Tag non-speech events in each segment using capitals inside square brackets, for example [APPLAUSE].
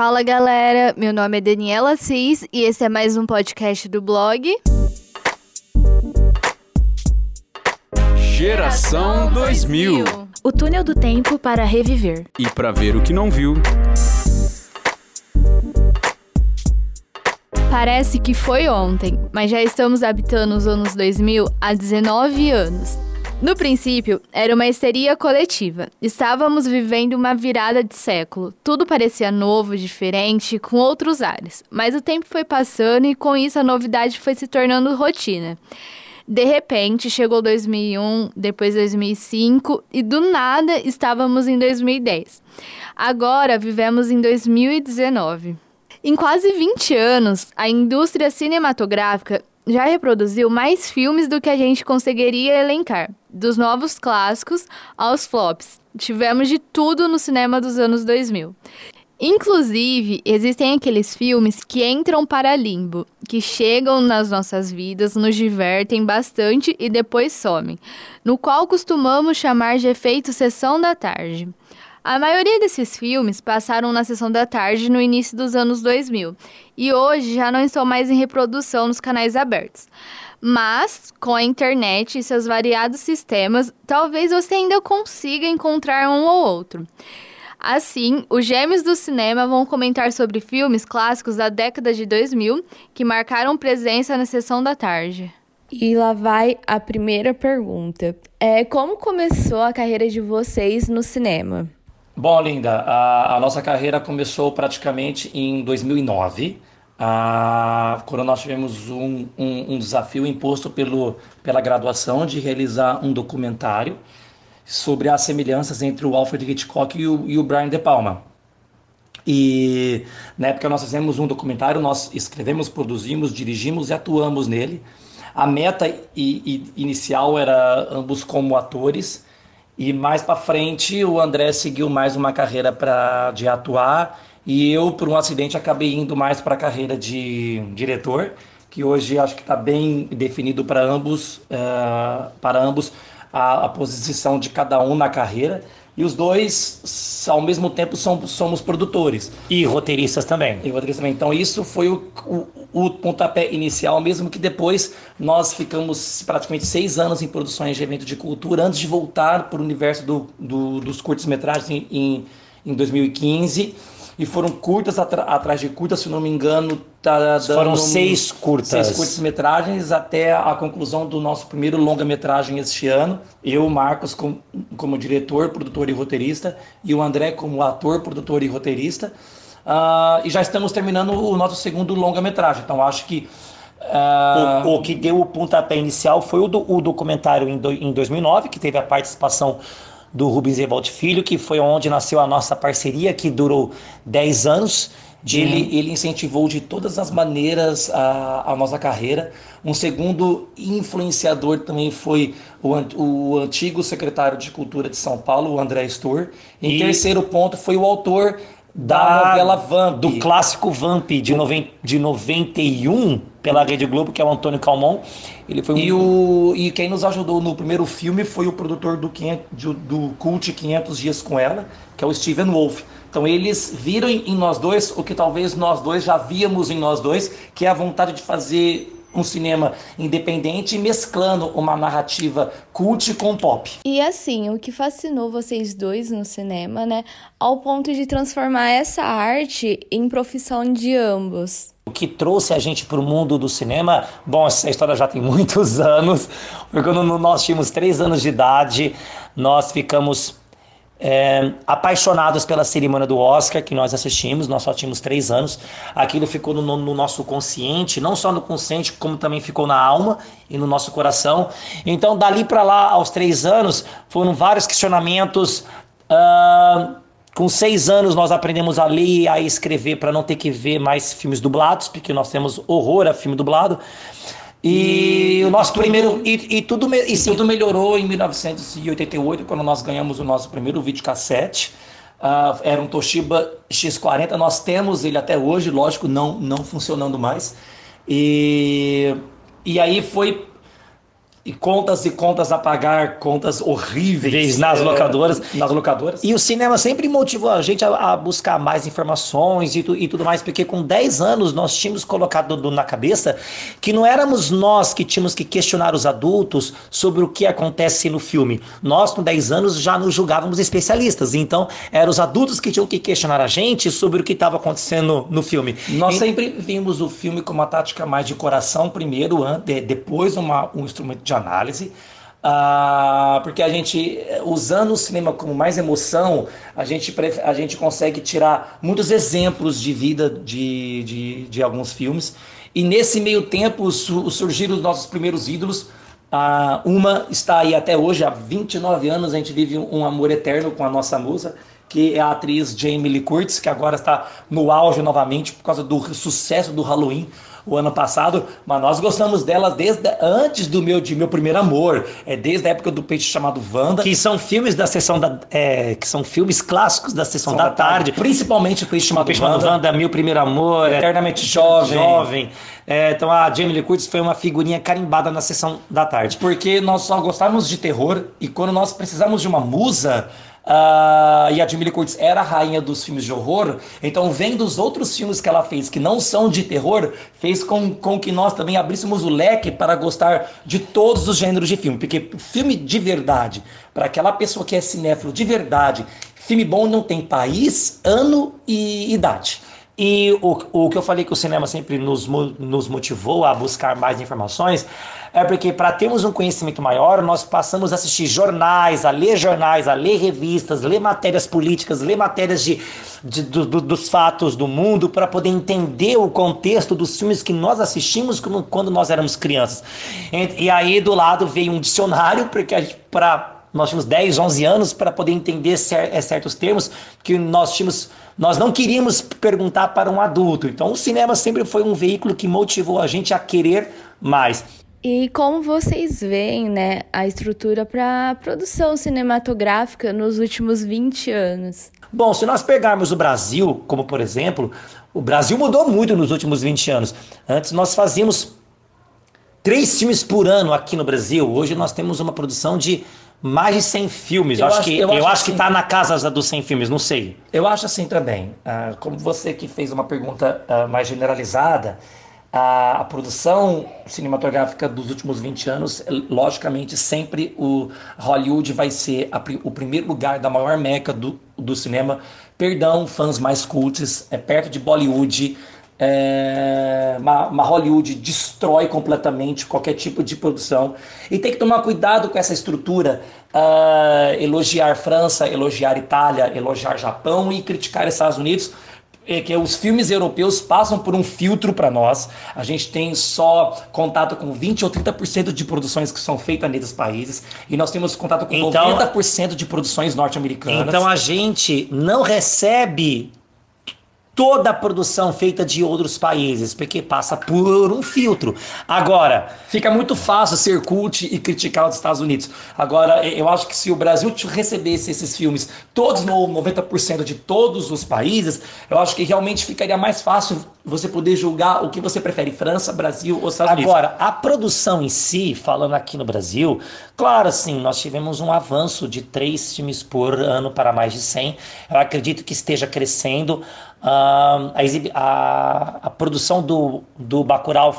Fala galera, meu nome é Daniela Cis e esse é mais um podcast do blog. Geração 2000 O túnel do tempo para reviver. E para ver o que não viu. Parece que foi ontem, mas já estamos habitando os anos 2000 há 19 anos. No princípio, era uma histeria coletiva. Estávamos vivendo uma virada de século. Tudo parecia novo, diferente, com outros ares. Mas o tempo foi passando e com isso a novidade foi se tornando rotina. De repente, chegou 2001, depois 2005 e do nada estávamos em 2010. Agora vivemos em 2019. Em quase 20 anos, a indústria cinematográfica já reproduziu mais filmes do que a gente conseguiria elencar, dos novos clássicos aos flops. Tivemos de tudo no cinema dos anos 2000. Inclusive, existem aqueles filmes que entram para limbo, que chegam nas nossas vidas, nos divertem bastante e depois somem, no qual costumamos chamar de efeito sessão da tarde. A maioria desses filmes passaram na sessão da tarde no início dos anos 2000 e hoje já não estão mais em reprodução nos canais abertos. Mas, com a internet e seus variados sistemas, talvez você ainda consiga encontrar um ou outro. Assim, os gêmeos do cinema vão comentar sobre filmes clássicos da década de 2000 que marcaram presença na sessão da tarde. E lá vai a primeira pergunta. É, como começou a carreira de vocês no cinema? Bom, Linda, a, a nossa carreira começou praticamente em 2009, a, quando nós tivemos um, um, um, desafio imposto pelo, pela graduação de realizar um documentário sobre as semelhanças entre o Alfred Hitchcock e o, e o Brian De Palma. E na época nós fizemos um documentário, nós escrevemos, produzimos, dirigimos e atuamos nele. A meta i, i, inicial era ambos como atores e mais para frente, o André seguiu mais uma carreira para de atuar e eu, por um acidente, acabei indo mais para a carreira de diretor, que hoje acho que está bem definido para ambos, uh, para ambos a, a posição de cada um na carreira. E os dois, ao mesmo tempo, são, somos produtores. E roteiristas também. E roteiristas também. Então, isso foi o, o, o, pontapé inicial, mesmo que depois nós ficamos praticamente seis anos em produções de evento de cultura, antes de voltar para o universo do, do, dos curtos-metragens em, em, em 2015 e foram curtas atrás de curtas, se não me engano, tá foram seis curtas, seis curtas-metragens até a conclusão do nosso primeiro longa-metragem este ano. Eu, Marcos, como, como diretor, produtor e roteirista, e o André como ator, produtor e roteirista. Uh, e já estamos terminando o nosso segundo longa-metragem. Então acho que Uh... O, o, que deu o pontapé inicial foi o, do, o documentário em, do, em 2009, que teve a participação do Rubens Evald Filho, que foi onde nasceu a nossa parceria, que durou 10 anos. De... Ele, ele incentivou de todas as maneiras a, a nossa carreira. Um segundo influenciador também foi o, o antigo secretário de Cultura de São Paulo, o André Stor. Em e... terceiro ponto foi o autor da, da novela Vamp. Do clássico Vamp de, noven, de 91 pela Rede Globo, que é o Antônio Calmon. Ele foi um... e, o, e quem nos ajudou no primeiro filme foi o produtor do, do, do Cult 500 Dias com Ela, que é o Steven Wolf. Então eles viram em nós dois o que talvez nós dois já víamos em nós dois, que é a vontade de fazer um cinema independente mesclando uma narrativa cult com pop. E assim, o que fascinou vocês dois no cinema, né, ao ponto de transformar essa arte em profissão de ambos? O que trouxe a gente para o mundo do cinema, bom, essa história já tem [LAUGHS] muitos anos, porque quando nós tínhamos três anos de idade, nós ficamos é, apaixonados pela cerimônia do Oscar que nós assistimos, nós só tínhamos três anos. Aquilo ficou no, no, nosso consciente, não só no consciente, como também ficou na alma e no nosso coração. Então, dali para lá, aos três anos, foram vários questionamentos. Uh, com seis anos, nós aprendemos a ler e a escrever para não ter que ver mais filmes dublados, porque nós temos horror a filme dublado. E, o nosso tudo, primeiro. E, e tudo, e tudo melhorou em 1988, quando nós ganhamos o nosso primeiro videocassete. Uh, era um Toshiba X40, nós temos ele até hoje, lógico, não, não funcionando mais. E, e aí foi e contas e contas a pagar, contas horríveis nas é, locadoras. Nas locadoras. E o cinema sempre motivou a gente a, a buscar mais informações e, tu, e, tudo mais, porque com 10 anos nós tínhamos colocado do, na cabeça que não éramos nós que tínhamos que questionar os adultos sobre o que acontece no filme. Nós, com 10 anos, já nos julgávamos especialistas. Então, eram os adultos que tinham que questionar a gente sobre o que estava acontecendo no filme. Nós e... sempre vimos o filme com uma tática mais de coração primeiro, depois uma, um instrumento de análise. Ah, porque a gente, usando o cinema como mais emoção, a gente, a gente consegue tirar muitos exemplos de vida de, de, de alguns filmes. E nesse meio tempo surgiram os nossos primeiros ídolos. Ah, uma está aí até hoje, há 29 anos, a gente vive um amor eterno com a nossa musa, que é a atriz Jamie Lee Curtis, que agora está no auge novamente por causa do sucesso do Halloween o ano passado, mas nós gostamos dela desde antes do meu de meu primeiro amor, é desde a época do peixe chamado Wanda, que são filmes da sessão da é, que são filmes clássicos da sessão da, da, tarde, principalmente o peixe chamado, peixe chamado Wanda, Wanda, meu primeiro amor, é eternamente jovem, jovem. É, então a Jamie Lee Curtis foi uma figurinha carimbada na sessão da tarde, porque nós só gostávamos de terror e quando nós precisamos de uma musa Uh, e a Jamie Lee Curtis era a rainha dos filmes de horror, então vendo os outros filmes que ela fez que não são de terror, fez com, com que nós também abríssemos o leque para gostar de todos os gêneros de filme, porque filme de verdade, para aquela pessoa que é cinéfilo de verdade, filme bom não tem país, ano e idade. E o, o que eu falei que o cinema sempre nos, nos motivou a buscar mais informações é porque para termos um conhecimento maior, nós passamos a assistir jornais, a ler jornais, a ler revistas, ler matérias políticas, ler matérias de, de do, do, dos fatos do mundo para poder entender o contexto dos filmes que nós assistimos quando nós éramos crianças. E, e aí do lado veio um dicionário porque para nós tínhamos 10, 11 anos para poder entender eh, certos termos que nós tínhamos nós não queríamos perguntar para um adulto. Então o cinema sempre foi um veículo que motivou a gente a querer mais. E como vocês veem, né, a estrutura para produção cinematográfica nos últimos 20 anos? Bom, se nós pegarmos o Brasil, como por exemplo, o Brasil mudou muito nos últimos 20 anos. Antes nós fazíamos três filmes por ano aqui no Brasil. Hoje nós temos uma produção de mais de 100 filmes. Eu, eu acho, que eu, acho, que está assim. na casa dos 100 filmes, não sei. Eu acho assim também. Uh, como você que fez uma pergunta uh, mais generalizada, a, a, produção cinematográfica dos últimos 20 anos, logicamente, sempre o Hollywood vai ser a, o primeiro lugar da maior meca do, do cinema. Perdão, fãs mais cultos, é perto de Bollywood. É, uma, uma, Hollywood destrói completamente qualquer tipo de produção e tem que tomar cuidado com essa estrutura uh, elogiar França, elogiar Itália, elogiar Japão e criticar Estados Unidos que os filmes europeus passam por um filtro para nós. A gente tem só contato com 20 ou 30% de produções que são feitas nesses países e nós temos contato com então, 90% de produções norte-americanas. Então a gente não recebe toda a produção feita de outros países, porque passa por um filtro. Agora, fica muito fácil ser cult e criticar os Estados Unidos. Agora, eu acho que se o Brasil recebesse esses filmes, todos no 90% de todos os países, eu acho que realmente ficaria mais fácil você poder julgar o que você prefere, França, Brasil ou Estados Unidos. Agora, a produção em si, falando aqui no Brasil, claro, sim, nós tivemos um avanço de três filmes por ano para mais de 100. Eu acredito que esteja crescendo. A, a, a, produção do, do Bacurau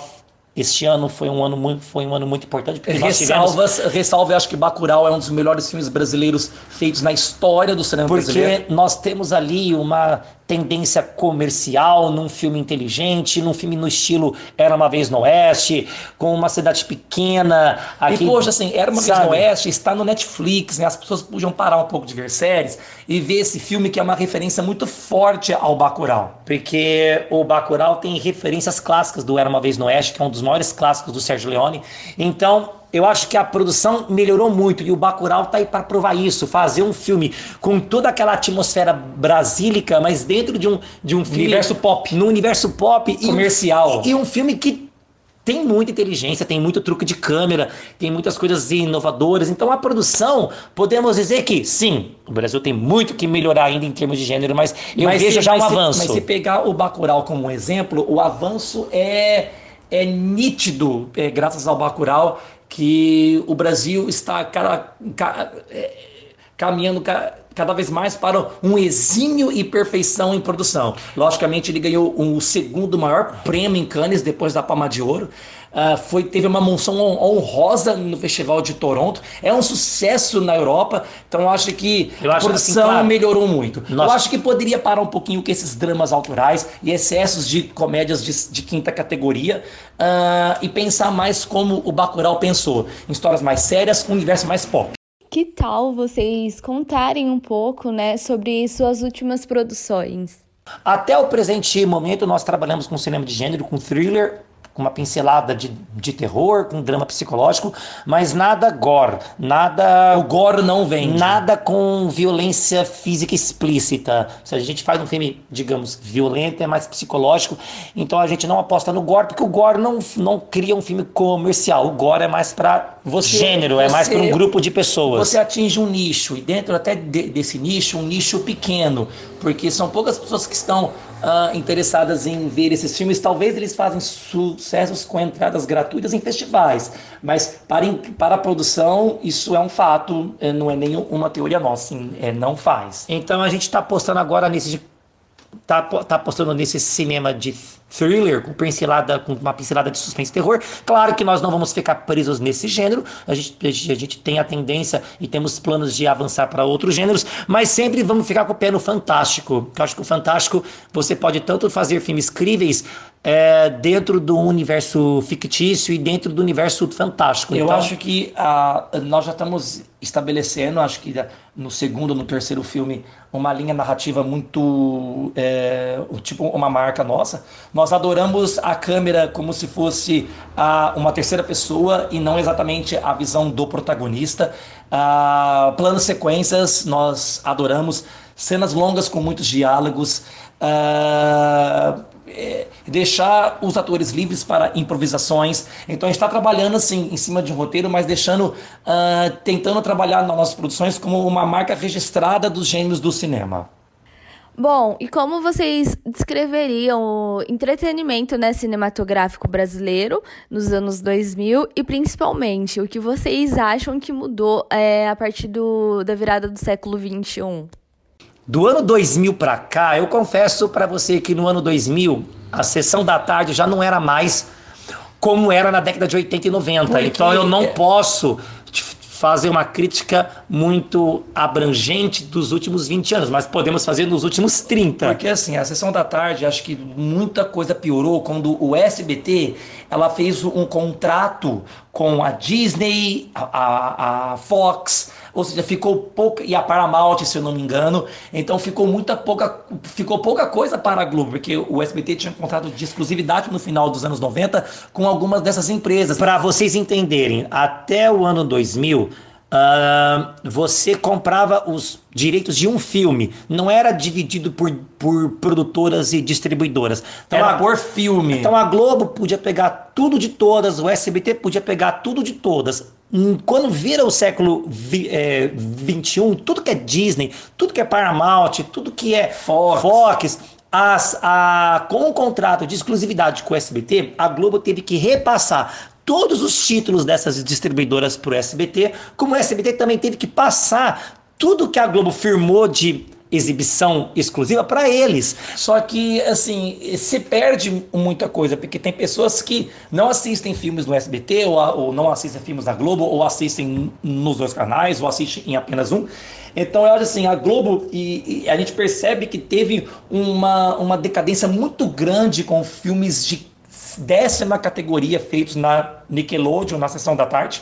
este ano foi um ano muito, foi um ano muito importante. Porque Ressalvas, tivemos... Ressalva, eu acho que Bacurau é um dos melhores filmes brasileiros feitos na história do cinema porque brasileiro. Porque nós temos ali uma tendência comercial, num filme inteligente, num filme no estilo Era Uma Vez no Oeste, com uma cidade pequena. Aqui, e, poxa, assim, Era Uma sabe? Vez no Oeste está no Netflix, né? As pessoas podiam parar um pouco de ver séries e ver esse filme que é uma referência muito forte ao Bacurau. Porque o Bacurau tem referências clássicas do Era Uma Vez no Oeste, que é um dos maiores clássicos do Sérgio Leone. Então, eu acho que a produção melhorou muito e o Bacurau tá aí para provar isso, fazer um filme com toda aquela atmosfera brasílica, mas dentro de um de um filme, universo pop, no universo pop comercial e, e um filme que tem muita inteligência, tem muito truque de câmera, tem muitas coisas inovadoras. Então a produção, podemos dizer que sim, o Brasil tem muito que melhorar ainda em termos de gênero, mas eu mas vejo se, já um avanço. mas se pegar o Bacurau como um exemplo, o avanço é é nítido, é, graças ao Bacurau, que o Brasil está cada, ca, é, caminhando ca, cada vez mais para um exímio e perfeição em produção. Logicamente, ele ganhou o segundo maior prêmio em Cannes depois da Palma de Ouro. Uh, foi, teve uma monção honrosa no Festival de Toronto. É um sucesso na Europa. Então eu acho que eu acho a produção assim, claro, melhorou muito. Nossa. Eu acho que poderia parar um pouquinho com esses dramas autorais e excessos de comédias de, de quinta categoria uh, e pensar mais como o Bacurau pensou, em histórias mais sérias, um universo mais pop. Que tal vocês contarem um pouco, né, sobre suas últimas produções? Até o presente momento, nós trabalhamos com cinema de gênero, com thriller, uma pincelada de, de terror, com drama psicológico, mas nada gore, nada. O gore não vem. Nada com violência física explícita. Se a gente faz um filme, digamos, violento, é mais psicológico, então a gente não aposta no gore, porque o gore não, não cria um filme comercial. O gore é mais para você, gênero, você, é mais para um grupo de pessoas. Você atinge um nicho, e dentro até de, desse nicho, um nicho pequeno, porque são poucas pessoas que estão uh, interessadas em ver esses filmes, talvez eles façam sucessos com entradas gratuitas em festivais, mas para, para a produção isso é um fato, eh, não é nenhuma teoria nossa, é, não faz. Então a gente está apostando agora nesse tá, tá apostando nesse cinema de thriller com pincelada com uma pincelada de suspense e terror. Claro que nós não vamos ficar presos nesse gênero. A gente, a gente tem a tendência e temos planos de avançar para outros gêneros, mas sempre vamos ficar com o pé no fantástico. Eu acho que o fantástico você pode tanto fazer filmes críveis é, dentro do universo fictício e dentro do universo fantástico. Eu então... acho que a, nós já estamos estabelecendo, acho que no segundo, no terceiro filme, uma linha narrativa muito é, tipo uma marca nossa. Nós adoramos a câmera como se fosse a, uma terceira pessoa e não exatamente a visão do protagonista. Ah, planos sequências nós adoramos, cenas longas com muitos diálogos. Ah, é, deixar os atores livres para improvisações. Então a gente está trabalhando assim em cima de um roteiro, mas deixando, uh, tentando trabalhar nas nossas produções como uma marca registrada dos gêneros do cinema. Bom, e como vocês descreveriam o entretenimento né, cinematográfico brasileiro nos anos 2000 e principalmente o que vocês acham que mudou é, a partir do, da virada do século 21? Do ano 2000 para cá, eu confesso para você que no ano 2000 a sessão da tarde já não era mais como era na década de 80 e 90. Porque então eu não é posso fazer uma crítica muito abrangente dos últimos 20 anos, mas podemos fazer nos últimos 30. Porque assim, a sessão da tarde, acho que muita coisa piorou quando o SBT ela fez um contrato com a Disney, a, a, a Fox, ou seja, ficou pouca e a Paramount, se eu não me engano. Então ficou muita pouca, ficou pouca coisa para a Globo, porque o SBT tinha um contrato de exclusividade no final dos anos 90 com algumas dessas empresas. Para vocês entenderem, até o ano 2000 Uh, você comprava os direitos de um filme, não era dividido por, por produtoras e distribuidoras. Então, era a, por filme. Então a Globo podia pegar tudo de todas, o SBT podia pegar tudo de todas. Hum, quando vira o século XXI, é, tudo que é Disney, tudo que é Paramount, tudo que é Fox, Fox as, a, com o contrato de exclusividade com o SBT, a Globo teve que repassar todos os títulos dessas distribuidoras para o SBT, como o SBT também teve que passar tudo que a Globo firmou de exibição exclusiva para eles. Só que, assim, se perde muita coisa, porque tem pessoas que não assistem filmes no SBT, ou, ou não assistem filmes da Globo, ou assistem nos dois canais, ou assistem em apenas um. Então, eu acho assim, a Globo, e, e, a gente percebe que teve uma, uma decadência muito grande com filmes de décima categoria feitos na Nickelodeon, na sessão da tarde.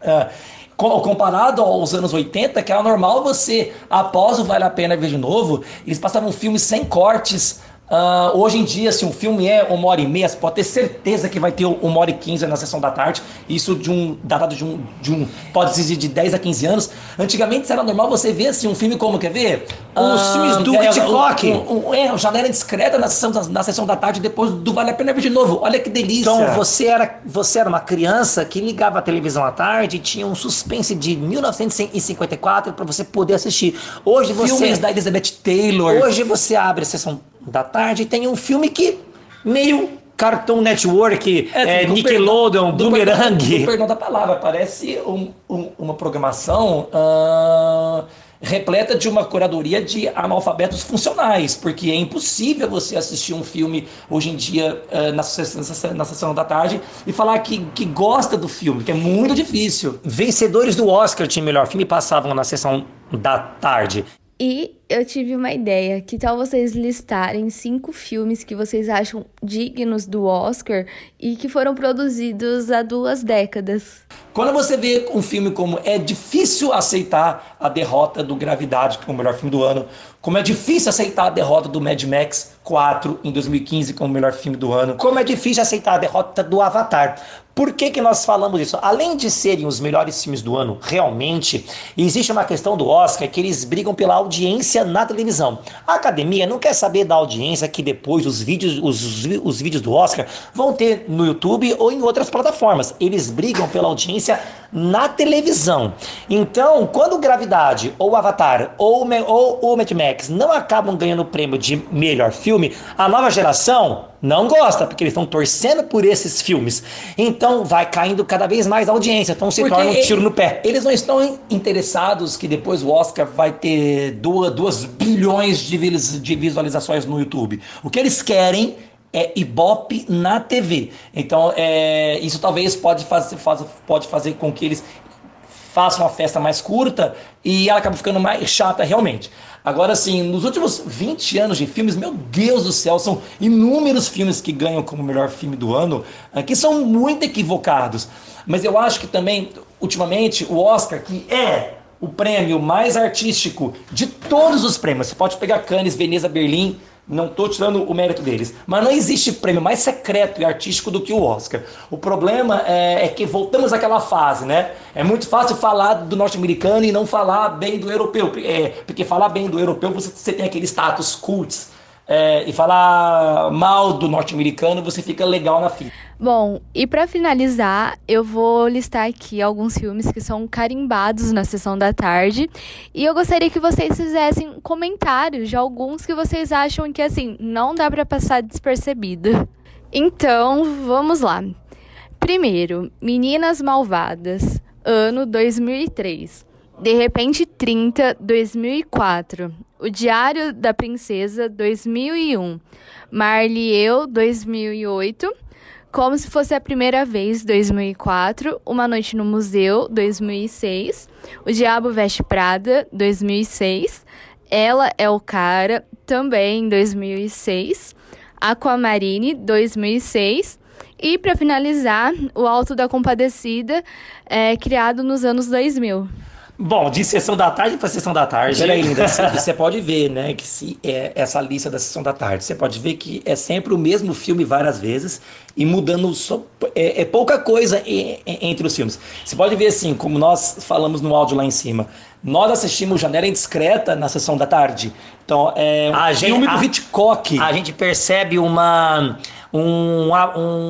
Uh, comparado aos anos 80, que era normal você, após o Vale a Pena Ver de Novo, eles passavam filmes sem cortes, Uh, hoje em dia, se um filme é uma hora e meia, você pode ter certeza que vai ter uma hora e quinze na sessão da tarde. Isso de um datado de um, de um pode ser de 10 a 15 anos. Antigamente era normal você ver assim, um filme como, quer ver? Os uh, filmes do é, Hitchcock. Um, um, é, janela discreta na sessão, na sessão da tarde, depois do Vale a Pena Ver de Novo. Olha que delícia. Então você era, você era uma criança que ligava a televisão à tarde e tinha um suspense de 1954 para você poder assistir. Hoje você. Filmes da Elizabeth Taylor. Hoje você abre a sessão da tarde tem um filme que meio Cartoon Network, É, é, Nickelodeon, perdão- Boomerang. perdão- do perdão da palavra, parece um- um- uma programação ah, repleta de uma curadoria de analfabetos funcionais, porque é impossível você assistir um filme hoje em dia ah, na, na na sessão da tarde e falar que, que gosta do filme, que é muito difícil. Vencedores do Oscar de melhor filme passavam na sessão da tarde. E eu tive uma ideia. Que tal vocês listarem cinco filmes que vocês acham dignos do Oscar e que foram produzidos há duas décadas? Quando você vê um filme como é difícil aceitar a derrota do Gravidade como o melhor filme do ano, como é difícil aceitar a derrota do Mad Max 4 em 2015 como o melhor filme do ano, Como é difícil aceitar a derrota do Avatar. Por que, que nós falamos isso? Além de serem os melhores filmes do ano, realmente, existe uma questão do Oscar que eles brigam pela audiência na televisão. A academia não quer saber da audiência que depois os vídeos, os, os vídeos do Oscar vão ter no YouTube ou em outras plataformas. Eles brigam pela audiência na televisão. Então, quando Gravidade, ou Avatar, ou, ou o Mad Max não acabam ganhando o prêmio de melhor filme, a nova geração não gosta, porque eles estão torcendo por esses filmes. Então vai caindo cada vez mais a audiência, então se Porque torna um tiro no pé. Eles não estão interessados que depois o Oscar vai ter 2 bilhões de visualizações no YouTube. O que eles querem é Ibope na TV. Então, é, isso talvez pode fazer, faz- pode fazer com que eles façam uma festa mais curta e ela acaba ficando mais chata realmente. Agora, assim, nos últimos 20 anos de filmes, meu Deus do céu, são inúmeros filmes que ganham como melhor filme do ano, ah, que são muito equivocados. Mas eu acho que também, ultimamente, o Oscar, que é o prêmio mais artístico de todos os prêmios, você pode pegar Cannes, Veneza, Berlim, não estou tirando o mérito deles. Mas não existe prêmio mais secreto e artístico do que o Oscar. O problema é, é que voltamos àquela fase, né? É muito fácil falar do norte-americano e não falar bem do europeu. É, porque falar bem do europeu você, você tem aquele status cults. É, e falar mal do norte-americano você fica legal na fila. Bom, e pra finalizar, eu vou listar aqui alguns filmes que são carimbados na sessão da tarde. E eu gostaria que vocês fizessem comentários de alguns que vocês acham que, assim, não dá pra passar despercebido. Então, vamos lá. Primeiro, Meninas Malvadas, ano 2003. De repente 30, 2004. O Diário da Princesa, 2001. Marley eu, 2008. Como se fosse a primeira vez, 2004. Uma Noite no Museu, 2006. O Diabo Veste Prada, 2006. Ela é o Cara, também 2006. Aquamarine, 2006. E, para finalizar, O Alto da Compadecida, é, criado nos anos 2000. Bom, de sessão da tarde para sessão da tarde. Peraí, linda, você- pode ver, né, que se é essa lista da sessão da tarde, você pode ver que é sempre o mesmo filme várias vezes e mudando só, é, é pouca coisa e- e- entre os filmes. Você pode ver assim, como nós falamos no áudio lá em cima, nós assistimos Janela Indiscreta na sessão da tarde. Então, é um A gente- filme do a- Hitchcock. A gente percebe uma, um,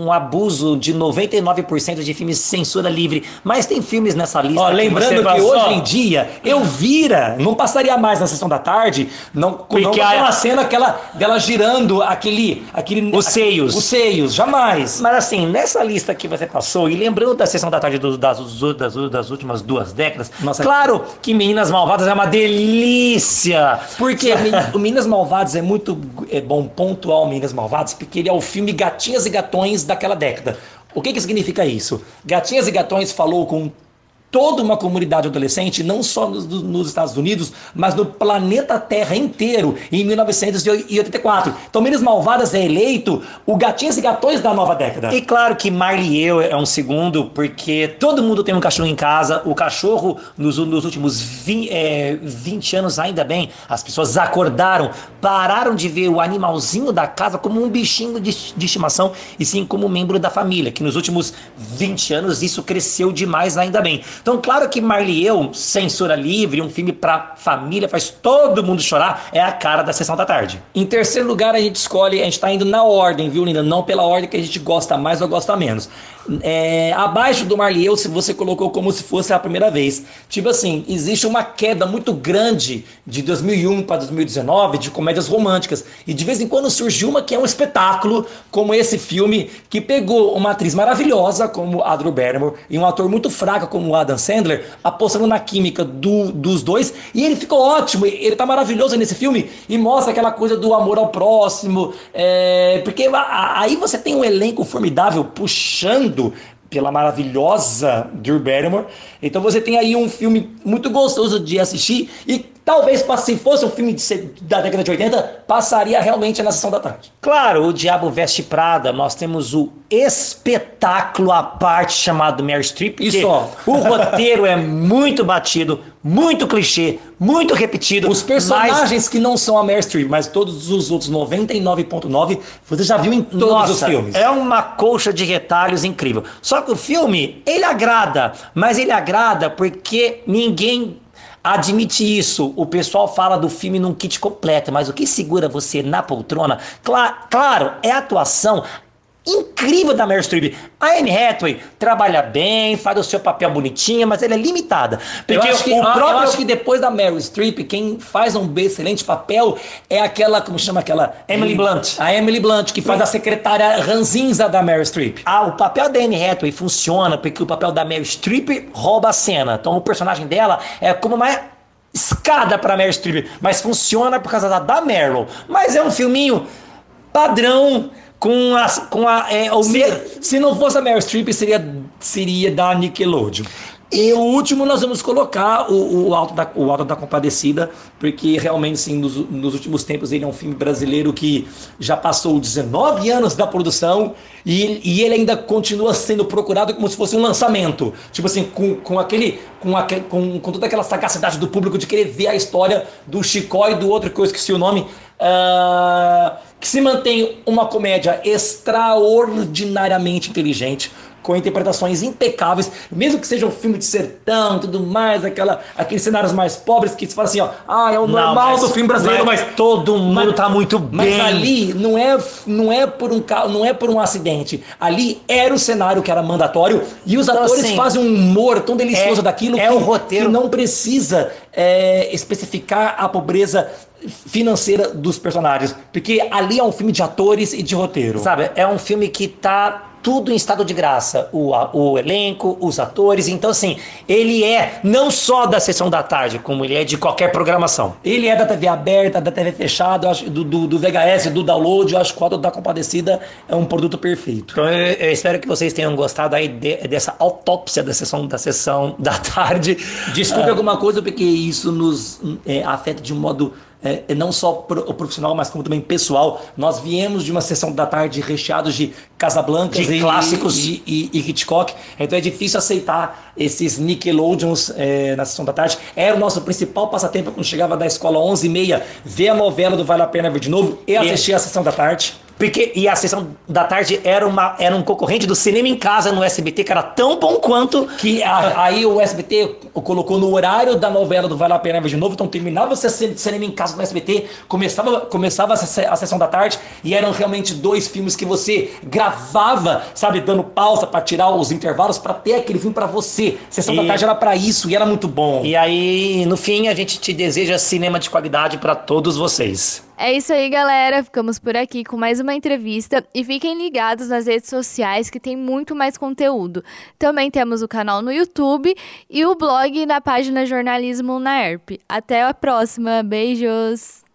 um abuso de 99% de filmes censura livre. Mas tem filmes nessa lista. Ó, que lembrando você que passou- hoje em dia, eu vira, não passaria mais na sessão da tarde, não, não Porque com a- aquela cena aquela, dela girando aquele, aquele... Os seios. Os seios, jamais. Mas assim, nessa lista que você passou, e lembrando da sessão da tarde do- das, das, das últimas duas décadas, Nossa. claro que Meninas Malvadas é uma delícia. Porque [LAUGHS] o Minas Malvados é muito é bom pontuar o Minas Malvados, porque ele é o filme Gatinhas e Gatões daquela década. O que, que significa isso? Gatinhas e Gatões falou com toda uma comunidade adolescente, não só nos, nos Estados Unidos, mas no planeta Terra inteiro, em 1984. Então, Minas Malvadas é eleito o Gatinhas e Gatões da nova década. E claro que Marley e eu é um segundo, porque todo mundo tem um cachorro em casa. O cachorro, nos, nos últimos 20, é, 20 anos, ainda bem, as pessoas acordaram, pararam de ver o animalzinho da casa como um bichinho de, de estimação, e sim como membro da família, que nos últimos 20 anos isso cresceu demais, ainda bem. Então, claro que Marley e eu, censura livre, um filme pra família, faz todo mundo chorar, é a cara da sessão da tarde. Em terceiro lugar, a gente escolhe, a gente tá indo na ordem, viu, Linda? Não pela ordem que a gente gosta mais ou gosta menos. É, abaixo do Marley e eu, se você colocou como se fosse a primeira vez. Tipo assim, existe uma queda muito grande de 2001 para 2019 de comédias românticas. E de vez em quando surge uma que é um espetáculo, como esse filme, que pegou uma atriz maravilhosa, como a Drew Barrymore, e um ator muito fraco, como o Adam Sandler, apostando na química do, dos dois. E ele ficou ótimo, ele tá maravilhoso nesse filme e mostra aquela coisa do amor ao próximo. É, porque aí você tem um elenco formidável puxando pela maravilhosa Drew Barrymore. Então você tem aí um filme muito gostoso de assistir e talvez se fosse um filme de, da década de 80, passaria realmente na sessão da tarde. Claro, o Diabo Veste Prada, nós temos o espetáculo à parte chamado Mary Streep. Isso. O roteiro é muito batido, muito clichê, muito repetido. Os personagens mas... que não são a Mary Streep, mas todos os outros 99.9, você já viu em todos Nossa, os filmes. É uma colcha de retalhos incrível. Só que o filme, ele agrada, mas ele agrada porque ninguém admite isso. O pessoal fala do filme num kit completo, mas o que segura você na poltrona, cl claro, é a atuação incrível da Meryl Streep. A Anne Hathaway trabalha bem, faz o seu papel bonitinha, mas ela é limitada. Porque eu acho que, o próprio... eu acho que depois da Meryl Streep, quem faz um excelente papel é aquela, como chama aquela? Emily Blunt. A Emily Blunt, que faz a secretária ranzinza da Meryl Streep. Ah, o papel da Anne Hathaway funciona porque o papel da Meryl Streep rouba a cena. Então o personagem dela é como uma escada para Meryl Streep, mas funciona por causa da, da Meryl. Mas é um filminho padrão com a. Com a é, o se, se não fosse a Meryl Streep, seria, seria da Nickelodeon. E o último nós vamos colocar o, o, Alto, da, o Alto da Compadecida, porque realmente, sim, nos, nos, últimos tempos ele é um filme brasileiro que já passou 19 anos da produção e, e ele ainda continua sendo procurado como se fosse um lançamento. Tipo assim, com, com aquele. Com, aquele, com, com toda aquela sagacidade do público de querer ver a história do Chicó e do outro que eu esqueci o nome. Uh, que se mantém uma comédia extraordinariamente inteligente, com interpretações impecáveis, mesmo que seja um filme de sertão, tudo mais, aquela, aqueles cenários mais pobres que se fala assim, ó, ah, é o normal não, mas, do filme brasileiro, mas, mas todo mundo mas, tá muito bem. Mas ali não é, não é por um não é por um acidente. Ali era o cenário que era mandatório e os então, atores assim, fazem um humor tão delicioso é, daquilo é que, o roteiro que não precisa é, especificar a pobreza financeira dos personagens, porque ali é um filme de atores e de roteiro. Sabe, é um filme que tá tudo em estado de graça. O, o elenco, os atores. Então, assim, ele é não só da sessão da tarde, como ele é de qualquer programação. Ele é da TV aberta, da TV fechada, do, do, do VHS, do download. Eu acho que o Auto da Compadecida é um produto perfeito. Então, eu, eu espero que vocês tenham gostado aí de, dessa autópsia da sessão da, sessão da tarde. Desculpe ah. alguma coisa, porque isso nos é, afeta de um modo é, não só pro, profissional, mas como também pessoal. Nós viemos de uma sessão da tarde recheados de Casablancas de e, clássicos e, e, e, Hitchcock, então é difícil aceitar esses Nickelodeons é, na sessão da tarde. Era o nosso principal passatempo quando chegava da escola 11h30, ver a novela do Vale a Pena Ver de Novo e assistir a sessão da tarde. Porque, e a sessão da tarde era, uma, era um concorrente do cinema em casa no SBT, que era tão bom quanto. Que a, aí o SBT colocou no horário da novela do Vale a Pena Ver de Novo, então terminava o cinema em casa no SBT, começava, começava a sessão da tarde, e eram realmente dois filmes que você gravava, sabe, dando pausa para tirar os intervalos, para ter aquele filme para você. Sessão e... da tarde era para isso, e era muito bom. E aí, no fim, a gente te deseja cinema de qualidade para todos vocês. É isso aí, galera. Ficamos por aqui com mais uma entrevista e fiquem ligados nas redes sociais que tem muito mais conteúdo. Também temos o canal no YouTube e o blog na página Jornalismo na ERP. Até a próxima. Beijos!